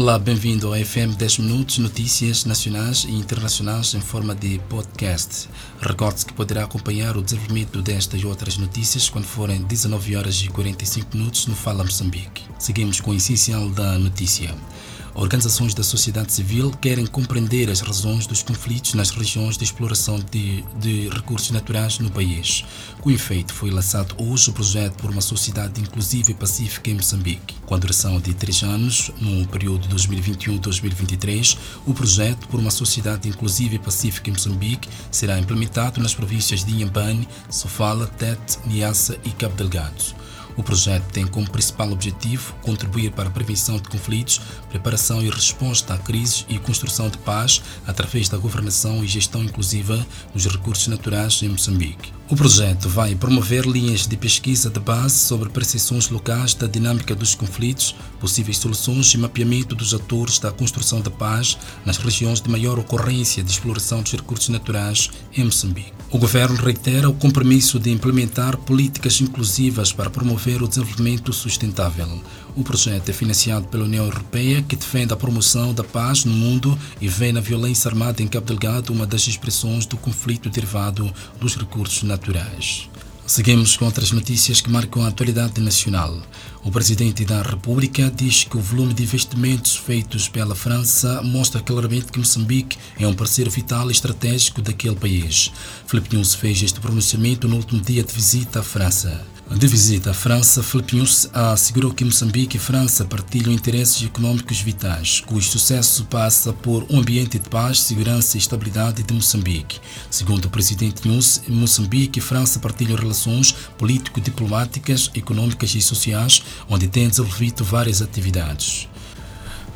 Olá, bem-vindo ao FM 10 Minutos, notícias nacionais e internacionais em forma de podcast. Recorde-se que poderá acompanhar o desenvolvimento destas e outras notícias quando forem 19 horas e 45 minutos no Fala Moçambique. Seguimos com o essencial da notícia. Organizações da sociedade civil querem compreender as razões dos conflitos nas regiões de exploração de, de, recursos naturais no país. Com efeito, foi lançado hoje o projeto por uma sociedade inclusiva e pacífica em Moçambique. Com a duração de três anos, no período 2021-2023, o projeto por uma sociedade inclusiva e pacífica em Moçambique será implementado nas províncias de Inhambane, Sofala, Tete, Niassa e Cabo Delgado. O projeto tem como principal objetivo contribuir para a prevenção de conflitos, preparação e resposta a crises e construção de paz através da governação e gestão inclusiva dos recursos naturais em Moçambique. O projeto vai promover linhas de pesquisa de base sobre percepções locais da dinâmica dos conflitos, possíveis soluções e mapeamento dos atores da construção da paz nas regiões de maior ocorrência de exploração dos recursos naturais em Moçambique. O governo reitera o compromisso de implementar políticas inclusivas para promover o desenvolvimento sustentável. O projeto é financiado pela União Europeia, que defende a promoção da paz no mundo e vê na violência armada em Cabo Delgado uma das expressões do conflito derivado dos recursos naturais. Seguimos com outras notícias que marcam a atualidade nacional. O presidente da República diz que o volume de investimentos feitos pela França mostra claramente que Moçambique é um parceiro vital e estratégico daquele país. Filipe News fez este pronunciamento no último dia de visita à França. De visita à França, Filipe News assegurou que Moçambique e França partilham interesses econômicos vitais, cujo sucesso passa por um ambiente de paz, segurança e estabilidade de Moçambique. Segundo o presidente News, Moçambique e França partilham relações político-diplomáticas, econômicas e sociais, onde têm desenvolvido várias atividades.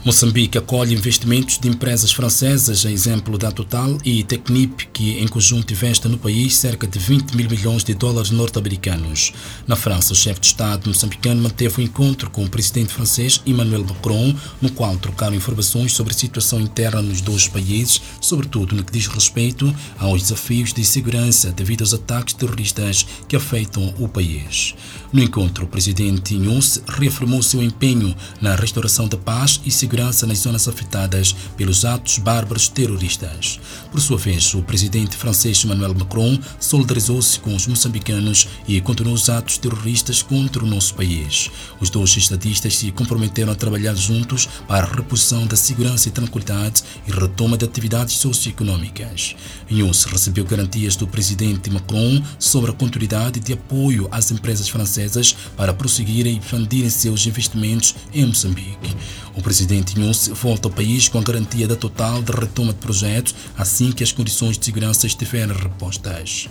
Moçambique acolhe investimentos de empresas francesas, a exemplo da Total e Technip, que em conjunto investe no país cerca de 20 mil milhões de dólares norte-americanos. Na França, o chefe de Estado moçambicano manteve um encontro com o presidente francês Emmanuel Macron, no qual trocaram informações sobre a situação interna nos dois países, sobretudo no que diz respeito aos desafios de segurança devido aos ataques terroristas que afetam o país. No encontro, o presidente Nunes reafirmou seu empenho na restauração da paz e segurança segurança nas zonas afetadas pelos atos bárbaros terroristas. Por sua vez, o presidente francês Emmanuel Macron solidarizou-se com os moçambicanos e condenou os atos terroristas contra o nosso país. Os dois estadistas se comprometeram a trabalhar juntos para a reposição da segurança e tranquilidade e retoma de atividades socioeconômicas. Nunes recebeu garantias do presidente Macron sobre a continuidade de apoio às empresas francesas para prosseguirem e expandirem seus investimentos em Moçambique. O presidente Volta ao país com a garantia da total de retoma de projetos assim que as condições de segurança estiverem repostas.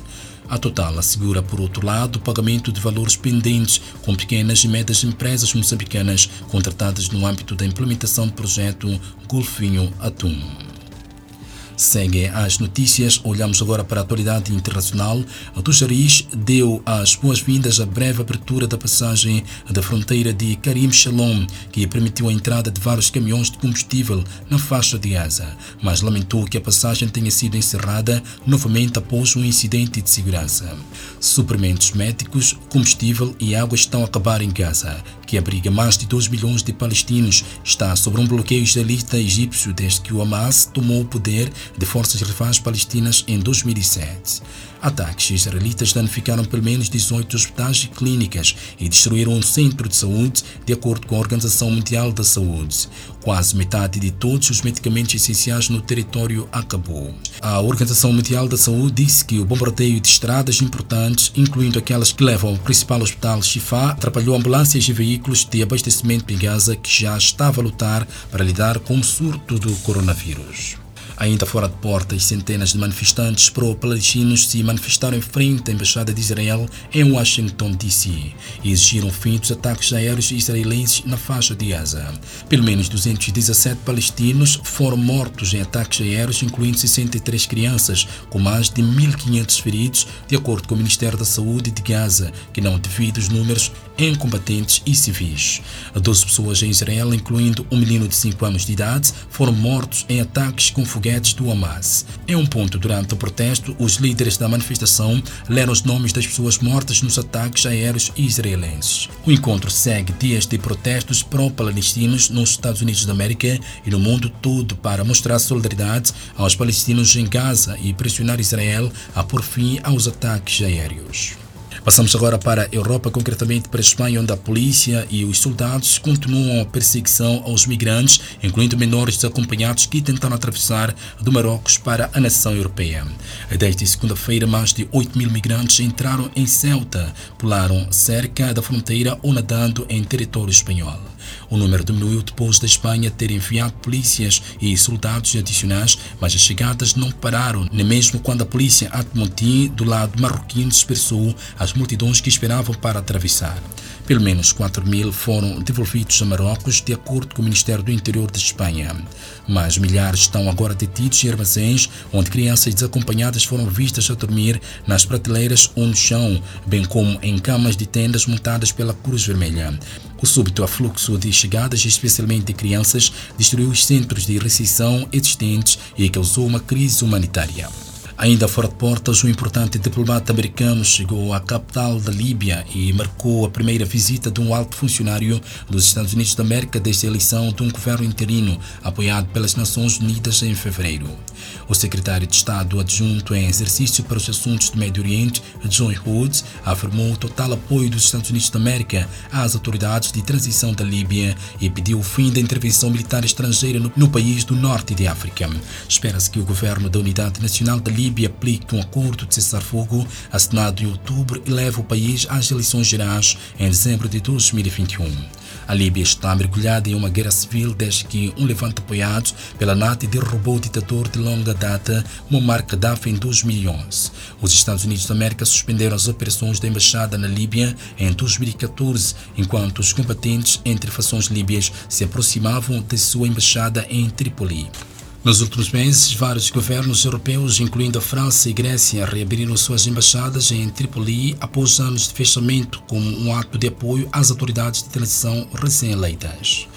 A Total assegura, por outro lado, o pagamento de valores pendentes com pequenas e médias empresas moçambicanas contratadas no âmbito da implementação do projeto Golfinho Atum. Segue as notícias. Olhamos agora para a atualidade internacional. A Tujaris deu as boas-vindas à breve abertura da passagem da fronteira de Karim Shalom, que permitiu a entrada de vários caminhões de combustível na faixa de Gaza, mas lamentou que a passagem tenha sido encerrada novamente após um incidente de segurança. Suprimentos médicos, combustível e água estão a acabar em Gaza, que abriga mais de 2 milhões de palestinos, está sob um bloqueio israelita egípcio desde que o Hamas tomou o poder de forças rivais palestinas em 2007. Ataques israelitas danificaram pelo menos 18 hospitais e clínicas e destruíram um centro de saúde, de acordo com a Organização Mundial da Saúde. Quase metade de todos os medicamentos essenciais no território acabou. A Organização Mundial da Saúde disse que o bombardeio de estradas importantes, incluindo aquelas que levam ao principal hospital Shifa, atrapalhou ambulâncias e veículos de abastecimento em Gaza que já estava a lutar para lidar com o surto do coronavírus. Ainda fora de portas, centenas de manifestantes pro-palestinos se manifestaram em frente à Embaixada de Israel em Washington, D.C. e exigiram o fim dos ataques aéreos israelenses na faixa de Gaza. Pelo menos 217 palestinos foram mortos em ataques aéreos, incluindo 63 crianças, com mais de 1.500 feridos, de acordo com o Ministério da Saúde de Gaza, que não divide os números em combatentes e civis. Doze pessoas em Israel, incluindo um menino de 5 anos de idade, foram mortos em ataques com foguetes do Hamas. Em um ponto durante o protesto, os líderes da manifestação leram os nomes das pessoas mortas nos ataques aéreos israelenses. O encontro segue dias de protestos pró-palestinos nos Estados Unidos da América e no mundo todo para mostrar solidariedade aos palestinos em Gaza e pressionar Israel a pôr fim aos ataques aéreos. Passamos agora para a Europa, concretamente para a Espanha, onde a polícia e os soldados continuam a perseguição aos migrantes, incluindo menores desacompanhados que tentaram atravessar do Marrocos para a nação europeia. Desde segunda-feira, mais de 8 mil migrantes entraram em Ceuta, pularam cerca da fronteira ou nadando em território espanhol. O número diminuiu depois da Espanha ter enviado polícias e soldados adicionais, mas as chegadas não pararam, nem mesmo quando a polícia Atmonti, do lado marroquino, dispersou as multidões que esperavam para atravessar. Pelo menos 4 mil foram devolvidos a Marrocos, de acordo com o Ministério do Interior de Espanha. Mas milhares estão agora detidos em armazéns, onde crianças desacompanhadas foram vistas a dormir nas prateleiras ou no chão, bem como em camas de tendas montadas pela Cruz Vermelha. O súbito afluxo de chegadas, especialmente de crianças, destruiu os centros de recepção existentes e causou uma crise humanitária. Ainda fora de portas, um importante diplomata americano chegou à capital da Líbia e marcou a primeira visita de um alto funcionário dos Estados Unidos da América desde a eleição de um governo interino apoiado pelas Nações Unidas em fevereiro. O secretário de Estado adjunto em exercício para os assuntos do Médio Oriente, John Hood, afirmou o total apoio dos Estados Unidos da América às autoridades de transição da Líbia e pediu o fim da intervenção militar estrangeira no, no país do norte de África. Espera-se que o governo da Unidade Nacional da Líbia Líbia aplique um acordo de cessar-fogo assinado em outubro e leva o país às eleições gerais em dezembro de 2021. A Líbia está mergulhada em uma guerra civil desde que um levante apoiado pela NATO derrubou o ditador de longa data Muammar Gaddafi em 2011. Os Estados Unidos da América suspenderam as operações da embaixada na Líbia em 2014, enquanto os combatentes entre fações líbias se aproximavam de sua embaixada em Trípoli. Nos últimos meses, vários governos europeus, incluindo a França e Grécia, reabriram suas embaixadas em Trípoli após anos de fechamento como um ato de apoio às autoridades de transição recém-eleitas.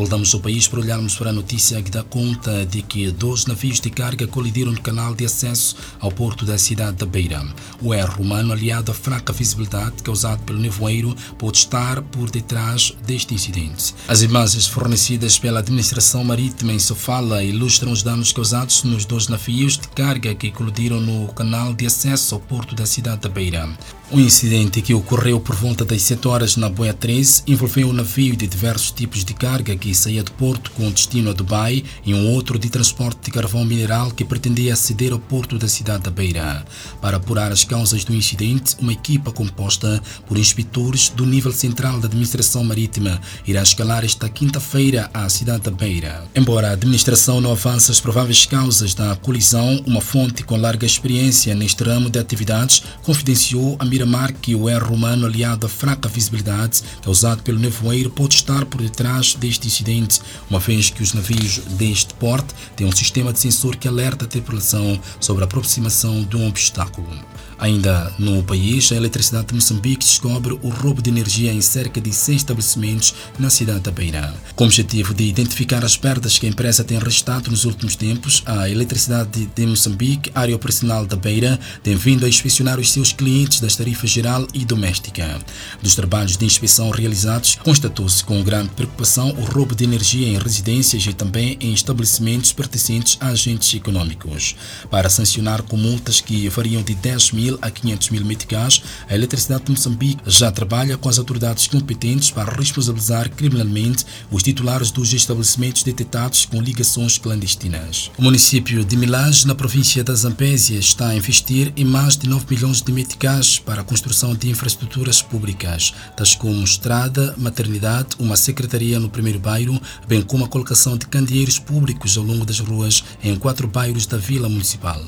Voltamos ao país para olharmos para a notícia que dá conta de que dois navios de carga colidiram no canal de acesso ao porto da cidade da Beira. O erro humano, aliado à fraca visibilidade causada pelo nevoeiro, pode estar por detrás deste incidente. As imagens fornecidas pela administração marítima em Sofala ilustram os danos causados nos dois navios de carga que colidiram no canal de acesso ao porto da cidade da Beira. O incidente que ocorreu por volta das 7 horas na Boia 13 envolveu um navio de diversos tipos de carga que saía do porto com destino a Dubai e um outro de transporte de carvão mineral que pretendia aceder ao porto da cidade da Beira. Para apurar as causas do incidente, uma equipa composta por inspetores do nível central da administração marítima irá escalar esta quinta-feira à cidade da Beira. Embora a administração não avance as prováveis causas da colisão, uma fonte com larga experiência neste ramo de atividades confidenciou a Miramar que o erro humano aliado à fraca visibilidade causado pelo nevoeiro pode estar por detrás deste incidente, uma vez que os navios deste porte têm um sistema de sensor que alerta a tripulação sobre a aproximação de um obstáculo. Ainda no país, a Eletricidade de Moçambique descobre o roubo de energia em cerca de 100 estabelecimentos na cidade da Beira. Com o objetivo de identificar as perdas que a empresa tem registrado nos últimos tempos, a Eletricidade de Moçambique, área operacional da Beira, tem vindo a inspecionar os seus clientes das tarifas geral e doméstica. Dos trabalhos de inspeção realizados, constatou-se com grande preocupação o roubo de energia em residências e também em estabelecimentos pertencentes a agentes econômicos. Para sancionar com multas que variam de 10 mil a 500 mil meticais, a Eletricidade de Moçambique já trabalha com as autoridades competentes para responsabilizar criminalmente os titulares dos estabelecimentos detectados com ligações clandestinas. O município de Milage, na província da Zambésia, está a investir em mais de 9 milhões de meticais para a construção de infraestruturas públicas, tais como estrada, maternidade, uma secretaria no primeiro bairro, bem como a colocação de candeeiros públicos ao longo das ruas em quatro bairros da vila municipal.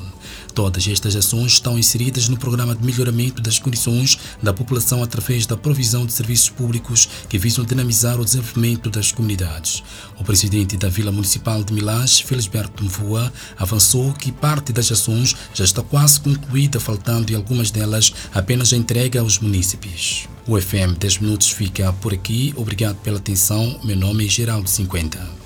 Todas estas ações estão inseridas no programa de melhoramento das condições da população através da provisão de serviços públicos que visam dinamizar o desenvolvimento das comunidades. O presidente da Vila Municipal de Milás, Felisberto Mvua, avançou que parte das ações já está quase concluída, faltando em algumas delas apenas a entrega aos munícipes. O FM 10 Minutos fica por aqui. Obrigado pela atenção. Meu nome é Geraldo 50.